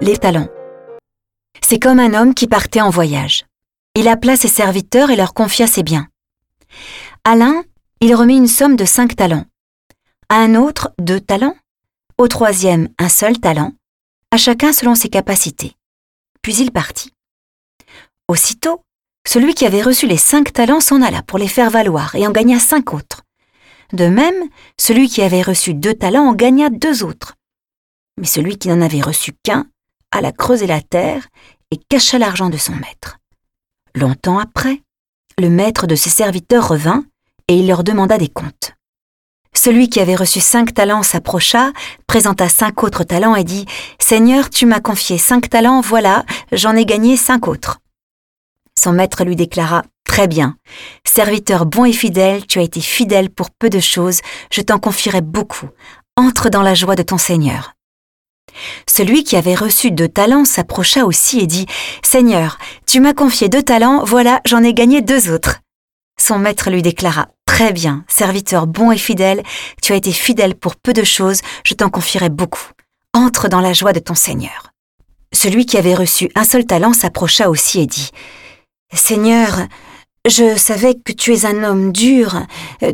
les talents. C'est comme un homme qui partait en voyage. Il appela ses serviteurs et leur confia ses biens. À l'un, il remit une somme de cinq talents. À un autre, deux talents. Au troisième, un seul talent. À chacun selon ses capacités. Puis il partit. Aussitôt, celui qui avait reçu les cinq talents s'en alla pour les faire valoir et en gagna cinq autres. De même, celui qui avait reçu deux talents en gagna deux autres. Mais celui qui n'en avait reçu qu'un alla creuser la terre et cacha l'argent de son maître. Longtemps après, le maître de ses serviteurs revint et il leur demanda des comptes. Celui qui avait reçu cinq talents s'approcha, présenta cinq autres talents et dit Seigneur, tu m'as confié cinq talents, voilà, j'en ai gagné cinq autres. Son maître lui déclara Très bien, serviteur bon et fidèle, tu as été fidèle pour peu de choses, je t'en confierai beaucoup. Entre dans la joie de ton Seigneur. Celui qui avait reçu deux talents s'approcha aussi et dit Seigneur, tu m'as confié deux talents, voilà, j'en ai gagné deux autres. Son maître lui déclara Très bien, serviteur bon et fidèle, tu as été fidèle pour peu de choses, je t'en confierai beaucoup. Entre dans la joie de ton Seigneur. Celui qui avait reçu un seul talent s'approcha aussi et dit Seigneur, je savais que tu es un homme dur,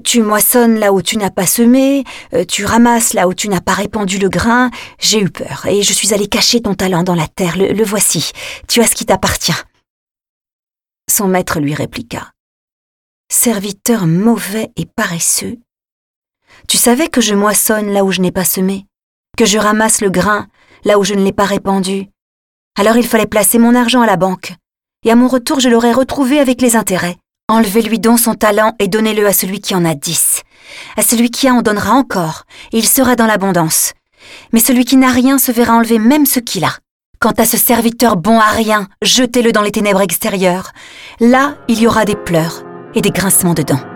tu moissonnes là où tu n'as pas semé, tu ramasses là où tu n'as pas répandu le grain, j'ai eu peur, et je suis allé cacher ton talent dans la terre, le, le voici, tu as ce qui t'appartient. Son maître lui répliqua. Serviteur mauvais et paresseux, tu savais que je moissonne là où je n'ai pas semé, que je ramasse le grain là où je ne l'ai pas répandu. Alors il fallait placer mon argent à la banque, et à mon retour je l'aurais retrouvé avec les intérêts. Enlevez-lui donc son talent et donnez-le à celui qui en a dix. À celui qui a en donnera encore, et il sera dans l'abondance. Mais celui qui n'a rien se verra enlever même ce qu'il a. Quant à ce serviteur bon à rien, jetez-le dans les ténèbres extérieures. Là, il y aura des pleurs et des grincements de dents.